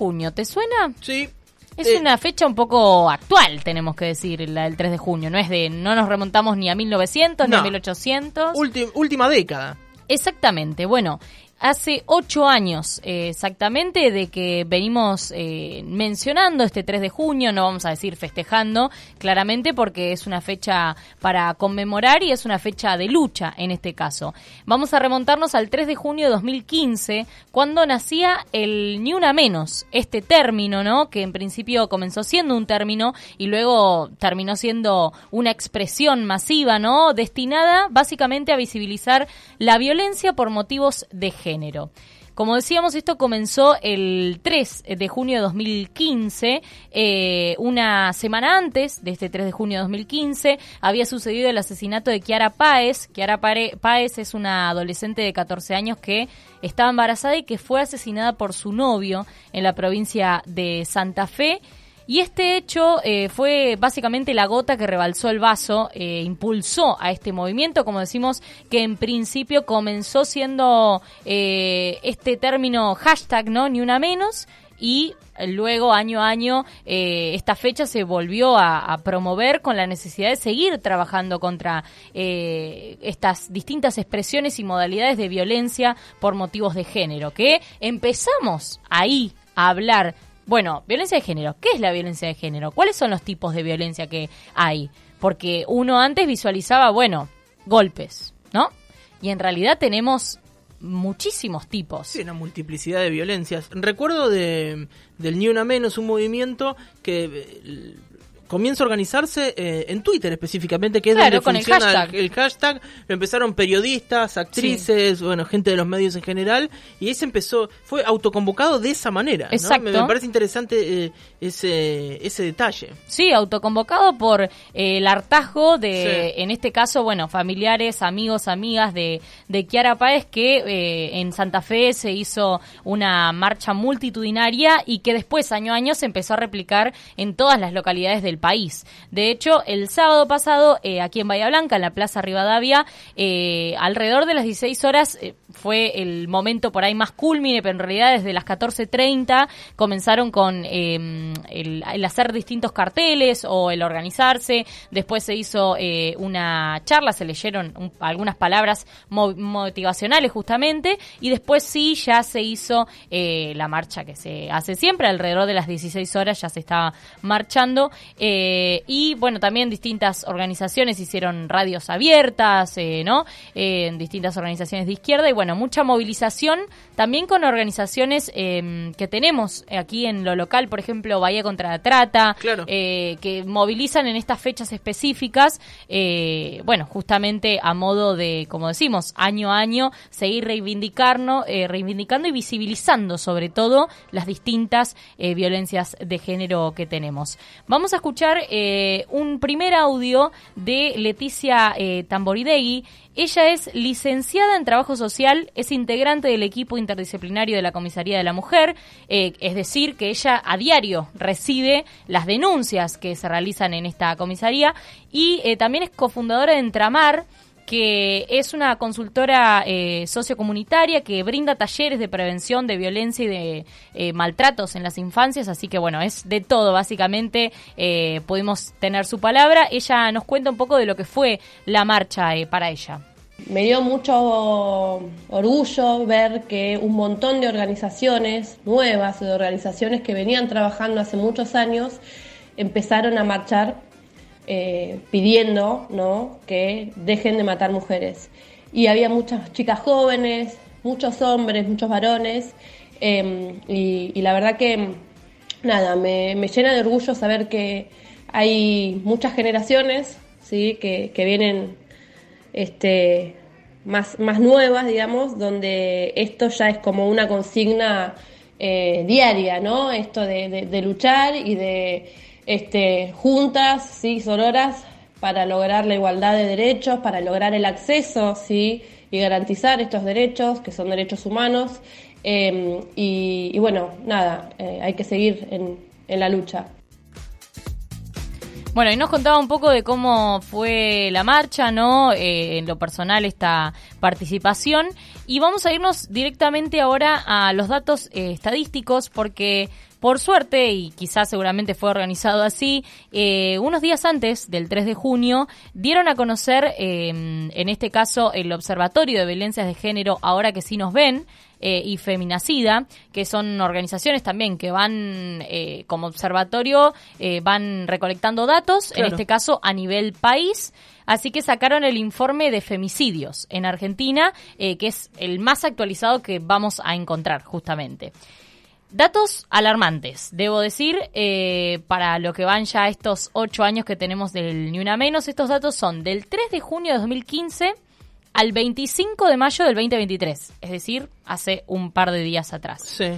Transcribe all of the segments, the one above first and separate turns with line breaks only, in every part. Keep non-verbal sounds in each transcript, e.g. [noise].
junio, ¿te suena?
Sí.
Es
Eh,
una fecha un poco actual, tenemos que decir, la del 3 de junio. No es de, no nos remontamos ni a 1900 ni a
No.
1800.
ulti- última década.
Exactamente, bueno, hace ocho años eh, exactamente de que venimos eh, mencionando este 3 de junio, no vamos a decir festejando, claramente porque es una fecha para conmemorar y es una fecha de lucha en este caso. Vamos a remontarnos al 3 de junio de 2015, cuando nacía el Ni Una Menos, este término, ¿no? Que en principio comenzó siendo un término y luego terminó siendo una expresión masiva, ¿no? Destinada básicamente a visibilizar la violencia por motivos de género. Como decíamos, esto comenzó el 3 de junio de 2015. eh, una semana antes de este 3 de junio de 2015 había sucedido el asesinato de Kiara Páez. Kiara Páez es una adolescente de 14 años que estaba embarazada y que fue asesinada por su novio en la provincia de Santa Fe. Y este hecho eh, fue básicamente la gota que rebalsó el vaso, eh, impulsó a este movimiento, como decimos, que en principio comenzó siendo eh, este término hashtag, ¿no? Ni una menos, y luego año a año esta fecha se volvió a, promover con la necesidad de seguir trabajando contra estas distintas expresiones y modalidades de violencia por motivos de género, que empezamos ahí a hablar bueno, violencia de género. ¿Qué es la violencia de género? ¿Cuáles son los tipos de violencia que hay? Porque uno antes visualizaba, bueno, golpes, ¿no? Y en realidad tenemos muchísimos tipos.
Sí, una multiplicidad de violencias. Recuerdo de, del Ni Una Menos, un movimiento que eh, comienza a organizarse eh, en Twitter específicamente, que es
Claro,
donde
con el
funciona
hashtag.
el hashtag. Lo empezaron periodistas, actrices, bueno, gente de los medios en general, y ahí se empezó, fue autoconvocado de esa manera. ¿no?
Exacto.
Me, me parece interesante eh, ese, ese detalle.
Sí, autoconvocado por eh, el hartazgo de,
Sí.
en este caso, bueno, familiares, amigos, amigas de, de Kiara Páez, que eh, en Santa Fe se hizo una marcha multitudinaria y que después, año a año, se empezó a replicar en todas las localidades del país. De hecho, el sábado pasado, eh, aquí en Bahía Blanca, en la Plaza Rivadavia, eh, alrededor de las 16 horas eh, fue el momento por ahí más culmine, pero en realidad desde las 14.30 comenzaron con eh, el, hacer distintos carteles o el organizarse. Después se hizo una charla, se leyeron un- algunas palabras mo- motivacionales justamente y después sí ya se hizo la marcha que se hace siempre, alrededor de las 16 horas ya se estaba marchando. Y bueno, también distintas organizaciones hicieron radios abiertas, eh, ¿no? Eh, en distintas organizaciones de izquierda y bueno, mucha movilización también con organizaciones eh, que tenemos aquí en lo local, por ejemplo, Bahía contra la Trata,
Claro.
eh, que movilizan en estas fechas específicas, eh, bueno, justamente a modo de, como decimos, año a año, seguir reivindicarnos, eh, reivindicando y visibilizando sobre todo las distintas eh, violencias de género que tenemos. Vamos a escuchar eh, un primer audio de Leticia eh, Tamboridegui. Ella es licenciada en Trabajo Social, es integrante del equipo interdisciplinario de la Comisaría de la Mujer, eh, es decir, que ella a diario recibe las denuncias que se realizan en esta comisaría y eh, también es cofundadora de Entramar, que es una consultora eh, sociocomunitaria que brinda talleres de prevención de violencia y de eh, maltratos en las infancias, así que bueno, es de todo, básicamente eh, pudimos tener su palabra. Ella nos cuenta un poco de lo que fue la marcha para ella.
Me dio mucho orgullo ver que un montón de organizaciones nuevas, de organizaciones que venían trabajando hace muchos años, empezaron a marchar eh, pidiendo ¿no? que dejen de matar mujeres. Y había muchas chicas jóvenes, muchos hombres, muchos varones, eh, y, la verdad que nada, me, me llena de orgullo saber que hay muchas generaciones ¿sí? que, que vienen este, más, más nuevas, digamos, donde esto ya es como una consigna eh, diaria, ¿no? Esto de luchar y de este, juntas, ¿sí? Sororas, para lograr la igualdad de derechos, para lograr el acceso, ¿sí? Y garantizar estos derechos, que son derechos humanos. Eh, y, bueno, nada, eh, hay que seguir en, en la lucha.
Bueno, y nos contaba un poco de cómo fue la marcha, ¿no? Eh, en lo personal esta participación Y vamos a irnos directamente ahora a los datos eh, estadísticos porque por suerte, y quizás seguramente fue organizado así, eh, unos días antes del 3 de junio dieron a conocer, eh, en este caso, el Observatorio de Violencias de Género, ahora que sí nos ven, eh, y Feminacida, que son organizaciones también que van como observatorio, van recolectando datos, en este caso a nivel país. Así que sacaron el informe de femicidios en Argentina, que es el más actualizado que vamos a encontrar justamente. Datos alarmantes, debo decir, eh, para lo que van ya estos ocho años que tenemos del Ni Una Menos. Estos datos son del 3 de junio de 2015 al 25 de mayo del 2023, es decir, hace un par de días atrás.
Sí.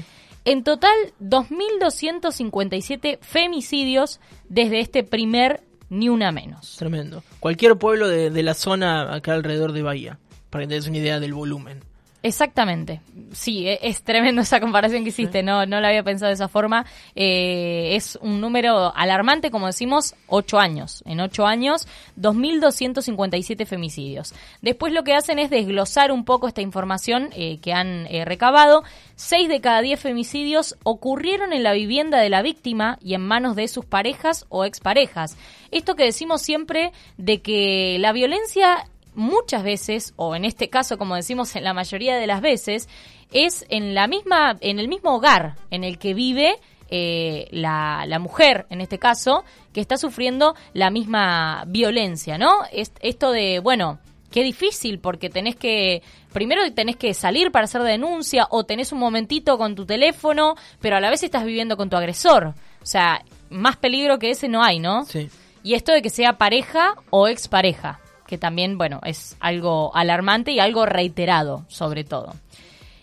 En total, 2.257 femicidios desde este primer Ni Una Menos.
Tremendo. Cualquier pueblo de, de la zona acá alrededor de Bahía, para que te des una idea del volumen.
Exactamente. Sí, e-, es, tremendo esa comparación que hiciste, no, no la había pensado de esa forma. Eh, es un número alarmante, como decimos, ocho años. En ocho años, 2.257 femicidios. Después lo que hacen es desglosar un poco esta información eh, que han eh, recabado. Seis de cada diez femicidios ocurrieron en la vivienda de la víctima y en manos de sus parejas o exparejas. Esto que decimos siempre de que la violencia muchas veces, o en este caso, como decimos en la mayoría de las veces, es en la misma, en el mismo hogar en el que vive eh, la, la, mujer, en este caso, que está sufriendo la misma violencia, ¿no? Es, esto de, bueno, qué difícil, porque tenés que, primero tenés que salir para hacer denuncia, o tenés un momentito con tu teléfono, pero a la vez estás viviendo con tu agresor. O sea, más peligro que ese no hay, ¿no?
Sí.
Y esto de que sea pareja o expareja que también, bueno, es algo alarmante y algo reiterado, sobre todo.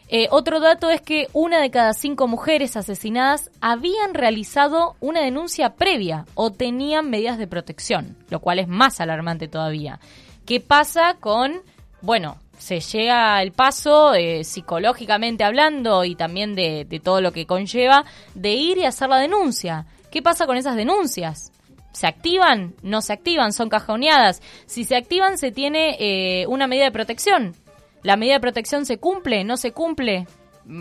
Eh, otro dato es que una de cada cinco mujeres asesinadas habían realizado una denuncia previa o tenían medidas de protección, lo cual es más alarmante todavía. ¿Qué pasa con, bueno, se llega el paso eh, psicológicamente hablando y también de, de todo lo que conlleva de ir y hacer la denuncia? ¿Qué pasa con esas denuncias? ¿Se activan? ¿No se activan? ¿Son cajoneadas? Si se activan, se tiene eh, una medida de protección. ¿La medida de protección se cumple? ¿No se cumple?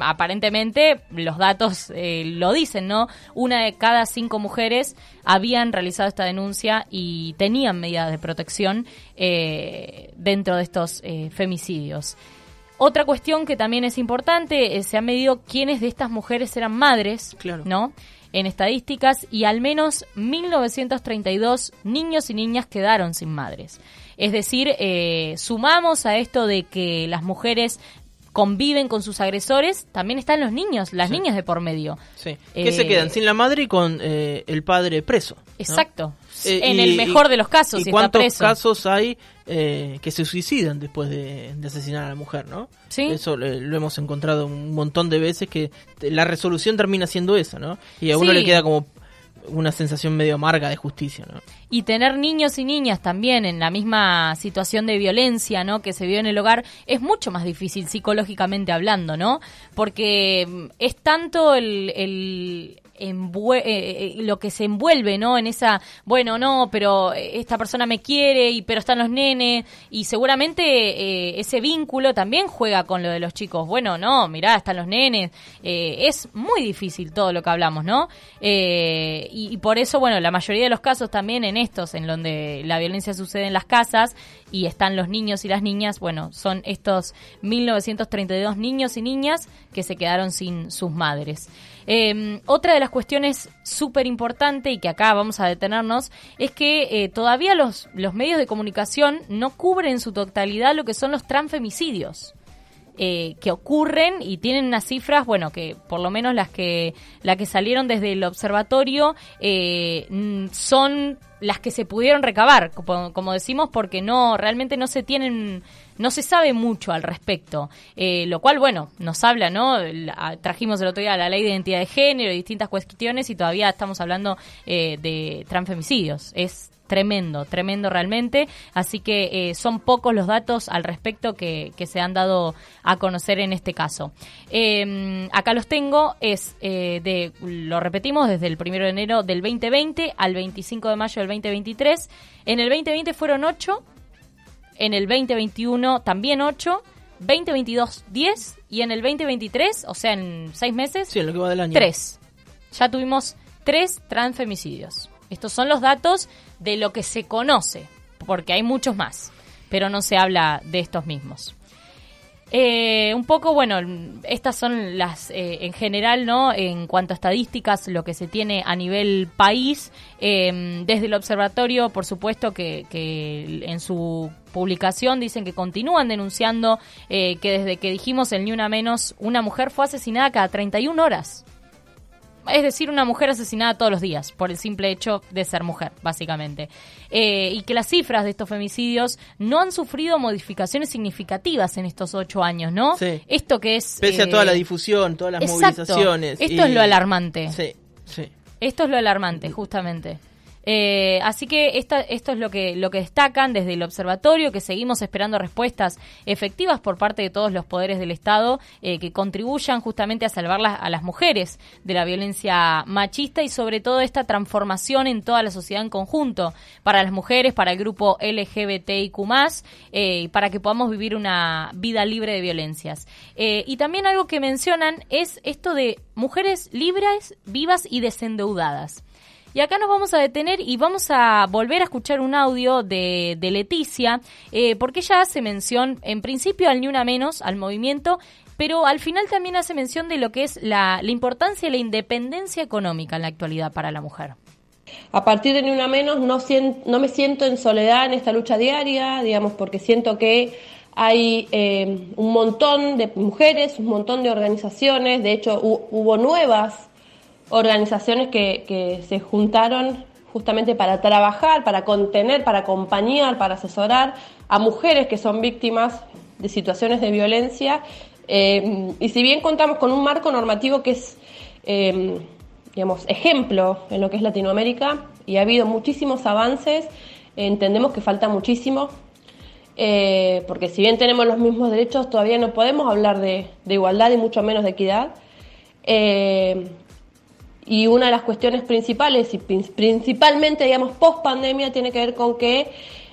Aparentemente, los datos eh, lo dicen, ¿no? Una de cada cinco mujeres habían realizado esta denuncia y tenían medidas de protección eh, dentro de estos femicidios. Otra cuestión que también es importante, se ha medido quiénes de estas mujeres eran madres,
claro.
¿no? En estadísticas y al menos 1.932 niños y niñas quedaron sin madres. Es decir, eh, sumamos a esto de que las mujeres conviven con sus agresores, también están los niños, las niñas de por medio.
Sí. Que se quedan sin la madre y con eh, el padre preso.
Exacto. Eh, en el mejor de los casos.
¿Y cuántos casos hay eh, que se suicidan después de, asesinar a la mujer, no?
Sí.
Eso lo hemos encontrado un montón de veces que la resolución termina siendo esa, ¿no? Y a uno le queda como una sensación medio amarga de justicia, ¿no?
Y tener niños y niñas también en la misma situación de violencia, ¿no? Que se vio en el hogar es mucho más difícil psicológicamente hablando, ¿no? Porque mm, es tanto el, eh, eh, lo que se envuelve, ¿no? En esa, bueno, no, pero esta persona me quiere, y pero están los nenes, y seguramente eh, ese vínculo también juega con lo de los chicos. Bueno, no, mirá, están los nenes. es muy difícil todo lo que hablamos, ¿no? Y, y, por eso, bueno, la mayoría de los casos también en estos, en donde la violencia sucede en las casas y están los niños y las niñas, bueno, son estos 1932 niños y niñas que se quedaron sin sus madres. Eh, otra de las cuestiones súper importante y que acá vamos a detenernos es que eh, todavía los, los medios de comunicación no cubren en su totalidad lo que son los transfemicidios. Eh, que ocurren y tienen unas cifras, bueno, que por lo menos las que, la que salieron desde el observatorio eh, son las que se pudieron recabar, como, como, decimos, porque no, realmente no se tienen no se sabe mucho al respecto, eh, lo cual, bueno, nos habla, ¿no? trajimos el otro día la ley de identidad de género y distintas cuestiones y todavía estamos hablando eh, de transfemicidios. Es tremendo, tremendo realmente. Así que eh, son pocos los datos al respecto que, que, se han dado a conocer en este caso. Em, acá los tengo, es de, lo repetimos, desde el 1 de enero del 2020 al 25 de mayo del 2023. En el 2020 fueron 8, en el 2021 también 8 2022 10 y en el 2023, o sea, en seis meses,
Sí, en lo que va del año.
3. Ya tuvimos tres transfemicidios. Estos son los datos de lo que se conoce, porque hay muchos más, pero no se habla de estos mismos. Eh, un poco, bueno, estas son las, eh, en general, ¿no? En cuanto a estadísticas, lo que se tiene a nivel país. Eh, desde el observatorio, por supuesto, que, que en su publicación dicen que continúan denunciando eh, que desde que dijimos el Ni Una Menos, una mujer fue asesinada cada 31 horas es decir, una mujer asesinada todos los días por el simple hecho de ser mujer, básicamente. Eh, y que las cifras de estos femicidios no han sufrido modificaciones significativas en estos ocho años, ¿no?
Sí.
Esto que es...
Pese a
eh,
toda la difusión, todas las
exacto.
movilizaciones.
Esto
y-
es lo alarmante.
Sí, sí.
Esto es lo alarmante, justamente. Eh, así que esta, esto es lo que, lo que destacan desde el observatorio, que seguimos esperando respuestas efectivas por parte de todos los poderes del Estado eh, que contribuyan justamente a salvar a las mujeres de la violencia machista y sobre todo esta transformación en toda la sociedad en conjunto, para las mujeres, para el grupo LGBTIQ+, eh, para que podamos vivir una vida libre de violencias. Eh, y también algo que mencionan es esto de mujeres libres, vivas y desendeudadas. Y acá nos vamos a detener y vamos a volver a escuchar un audio de, Leticia, eh, porque ella hace mención, en principio, al Ni Una Menos, al movimiento, pero al final también hace mención de lo que es la, importancia y la independencia económica en la actualidad para la mujer.
A partir de Ni Una Menos no, no me siento en soledad en esta lucha diaria, digamos, porque siento que hay eh, un montón de mujeres, un montón de organizaciones, de hecho hu- hubo nuevas organizaciones que, se juntaron justamente para trabajar, para contener, para acompañar, para asesorar a mujeres que son víctimas de situaciones de violencia. Eh, y si bien contamos con un marco normativo que es, eh, digamos, ejemplo en lo que es Latinoamérica, y ha habido muchísimos avances, entendemos que falta muchísimo, eh, porque si bien tenemos los mismos derechos, todavía no podemos hablar de igualdad y mucho menos de equidad. Y una de las cuestiones principales, y prin- principalmente, digamos, post pandemia, tiene que ver con que,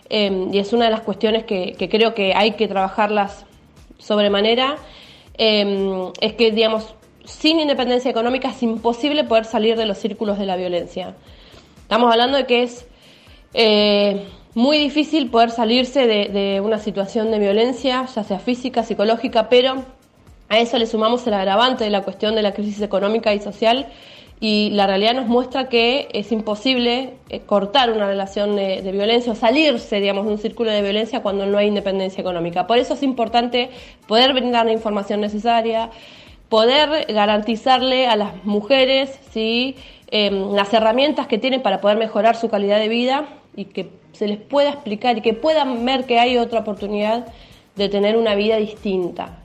eh, y es una de las cuestiones que, creo que hay que trabajarlas sobremanera, eh, es que, digamos, sin independencia económica es imposible poder salir de los círculos de la violencia. Estamos hablando de que es eh, muy difícil poder salirse de, de una situación de violencia, ya sea física, psicológica, pero a eso le sumamos el agravante de la cuestión de la crisis económica y social y la realidad nos muestra que es imposible eh, cortar una relación de, de violencia o salirse, digamos, de un círculo de violencia cuando no hay independencia económica. Por eso es importante poder brindar la información necesaria, poder garantizarle a las mujeres ¿sí? eh, las herramientas que tienen para poder mejorar su calidad de vida y que se les pueda explicar y que puedan ver que hay otra oportunidad de tener una vida distinta.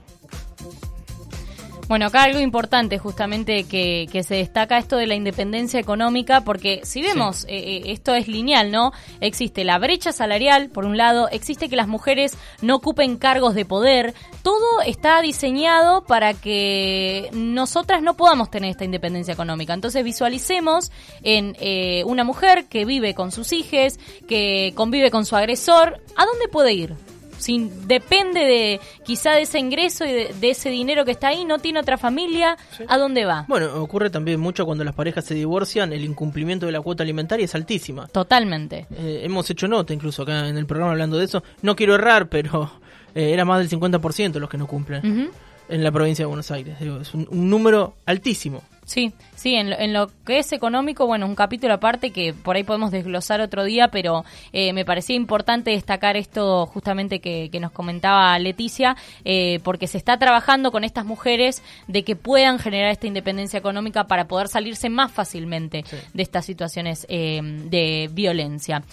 Bueno, acá algo importante justamente que, que se destaca esto de la independencia económica, porque si vemos, eh, eh, esto es lineal, ¿no? Existe la brecha salarial, por un lado, existe que las mujeres no ocupen cargos de poder, todo está diseñado para que nosotras no podamos tener esta independencia económica. Entonces visualicemos en eh, una mujer que vive con sus hijos, que convive con su agresor, ¿a dónde puede ir? Si depende de quizá de ese ingreso y de, de ese dinero que está ahí, no tiene otra familia, ¿a dónde va?
Bueno, ocurre también mucho cuando las parejas se divorcian, el incumplimiento de la cuota alimentaria es altísima.
Totalmente.
Eh, hemos hecho nota incluso acá en el programa hablando de eso. No quiero errar, pero eh, era más del 50% los que no cumplen en la provincia de Buenos Aires. Digo, es un, un número altísimo.
Sí, sí, en lo, en lo que es económico, bueno, un capítulo aparte que por ahí podemos desglosar otro día, pero eh, me parecía importante destacar esto justamente que, que nos comentaba Leticia, eh, porque se está trabajando con estas mujeres de que puedan generar esta independencia económica para poder salirse más fácilmente de estas situaciones eh, de violencia.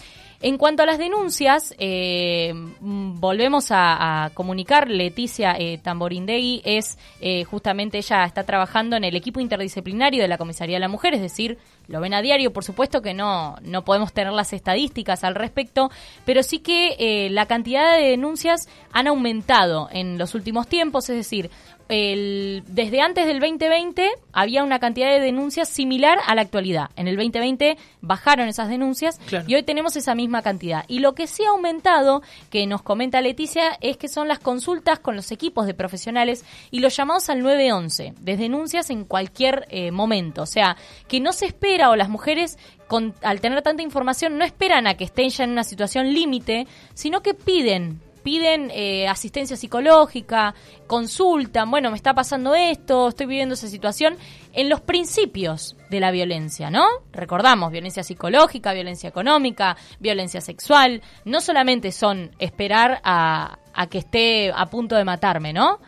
En cuanto a las denuncias, eh, volvemos a, a comunicar, Leticia eh, Tamborindegui es eh, justamente ella está trabajando en el equipo interdisciplinario de la Comisaría de la Mujer, es decir, lo ven a diario, por supuesto que no, no podemos tener las estadísticas al respecto, pero sí que eh, la cantidad de denuncias han aumentado en los últimos tiempos, es decir, el, desde antes del 2020 había una cantidad de denuncias similar a la actualidad. En el 2020 bajaron esas denuncias y hoy tenemos esa misma cantidad. Y lo que sí ha aumentado, que nos comenta Leticia, es que son las consultas con los equipos de profesionales y los llamados al 911, de denuncias en cualquier eh, momento. O sea, que no se espera o las mujeres con, al tener tanta información no esperan a que estén ya en una situación límite, sino que piden piden eh, asistencia psicológica, consultan, bueno, me está pasando esto, estoy viviendo esa situación, en los principios de la violencia, ¿no? Recordamos, violencia psicológica, violencia económica, violencia sexual, no solamente son esperar a, a que esté a punto de matarme, ¿no?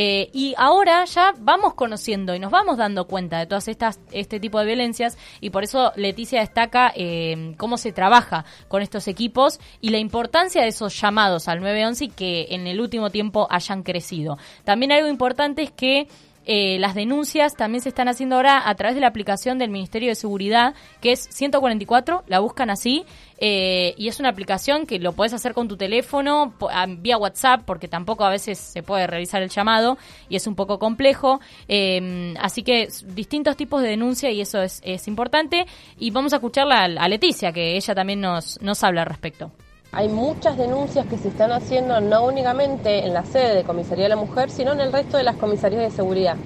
Eh, y ahora ya vamos conociendo y nos vamos dando cuenta de todas estas este tipo de violencias y por eso Leticia destaca eh, cómo se trabaja con estos equipos y la importancia de esos llamados al 911 y que en el último tiempo hayan crecido. También algo importante es que eh, las denuncias también se están haciendo ahora a través de la aplicación del Ministerio de Seguridad, que es 144, la buscan así, eh, y es una aplicación que lo puedes hacer con tu teléfono, vía WhatsApp, porque tampoco a veces se puede realizar el llamado y es un poco complejo. Eh, así que distintos tipos de denuncia y eso es, importante. Y vamos a escucharla a Leticia, que ella también nos, nos habla al respecto.
Hay muchas denuncias que se están haciendo no únicamente en la sede de Comisaría de la Mujer, sino en el resto de las comisarías de seguridad.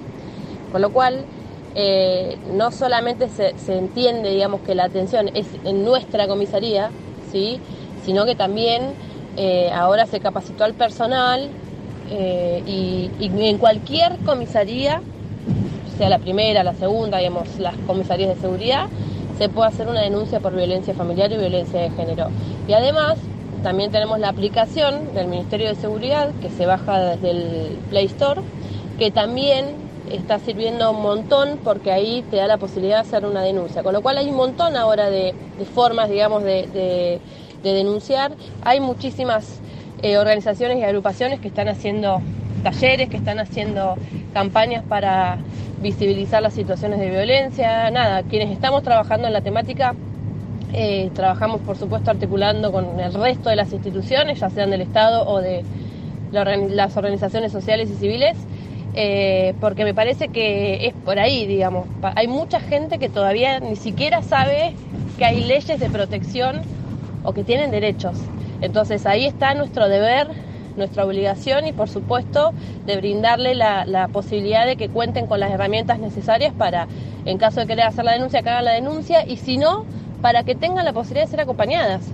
Con lo cual, eh, no solamente se, entiende, digamos, que la atención es en nuestra comisaría, ¿sí? sino que también eh, ahora se capacitó al personal eh, y, y, en cualquier comisaría, sea la primera, la segunda, digamos, las comisarías de seguridad, se puede hacer una denuncia por violencia familiar y violencia de género. Y además, también tenemos la aplicación del Ministerio de Seguridad que se baja desde el Play Store, que también está sirviendo un montón porque ahí te da la posibilidad de hacer una denuncia. Con lo cual hay un montón ahora de, formas, digamos, de, denunciar. Hay muchísimas eh, organizaciones y agrupaciones que están haciendo talleres, que están haciendo campañas para visibilizar las situaciones de violencia. Nada, quienes estamos trabajando en la temática eh, trabajamos, por supuesto, articulando con el resto de las instituciones, ya sean del Estado o de las organizaciones sociales y civiles, eh, porque me parece que es por ahí, digamos. Hay mucha gente que todavía ni siquiera sabe que hay leyes de protección o que tienen derechos. Entonces ahí está nuestro deber, nuestra obligación y por supuesto de brindarle la, la posibilidad de que cuenten con las herramientas necesarias para, en caso de querer hacer la denuncia, que hagan la denuncia y si no, para que tengan la posibilidad de ser acompañadas.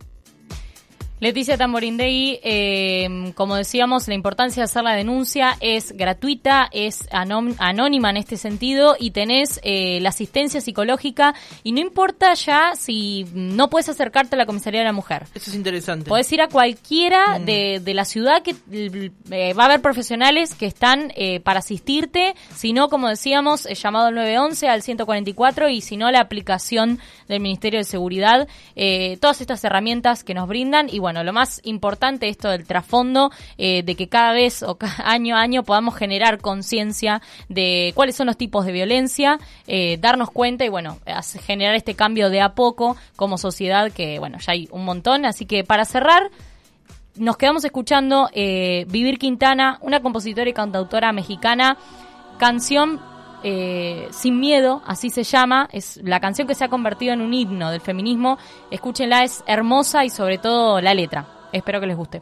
Leticia Tamborindegui, eh, como decíamos, la importancia de hacer la denuncia es gratuita, es anónima en este sentido y tenés eh, la asistencia psicológica y no importa ya si no puedes acercarte a la comisaría de la mujer.
Eso es interesante.
Puedes ir a cualquiera mm. de, la ciudad que eh, va a haber profesionales que están eh, para asistirte, si no, como decíamos, llamado al 911 al 144 y si no, la aplicación del Ministerio de Seguridad, todas estas herramientas que nos brindan y bueno, bueno, lo más importante esto del trasfondo, eh, de que cada vez o [laughs] año a año podamos generar conciencia de cuáles son los tipos de violencia, eh, darnos cuenta y bueno, generar este cambio de a poco como sociedad que bueno, ya hay un montón. Así que para cerrar, nos quedamos escuchando eh, Vivir Quintana, una compositora y cantautora mexicana, canción eh, Sin Miedo, así se llama, es la canción que se ha convertido en un himno del feminismo. Escúchenla, es hermosa y sobre todo la letra. Espero que les guste.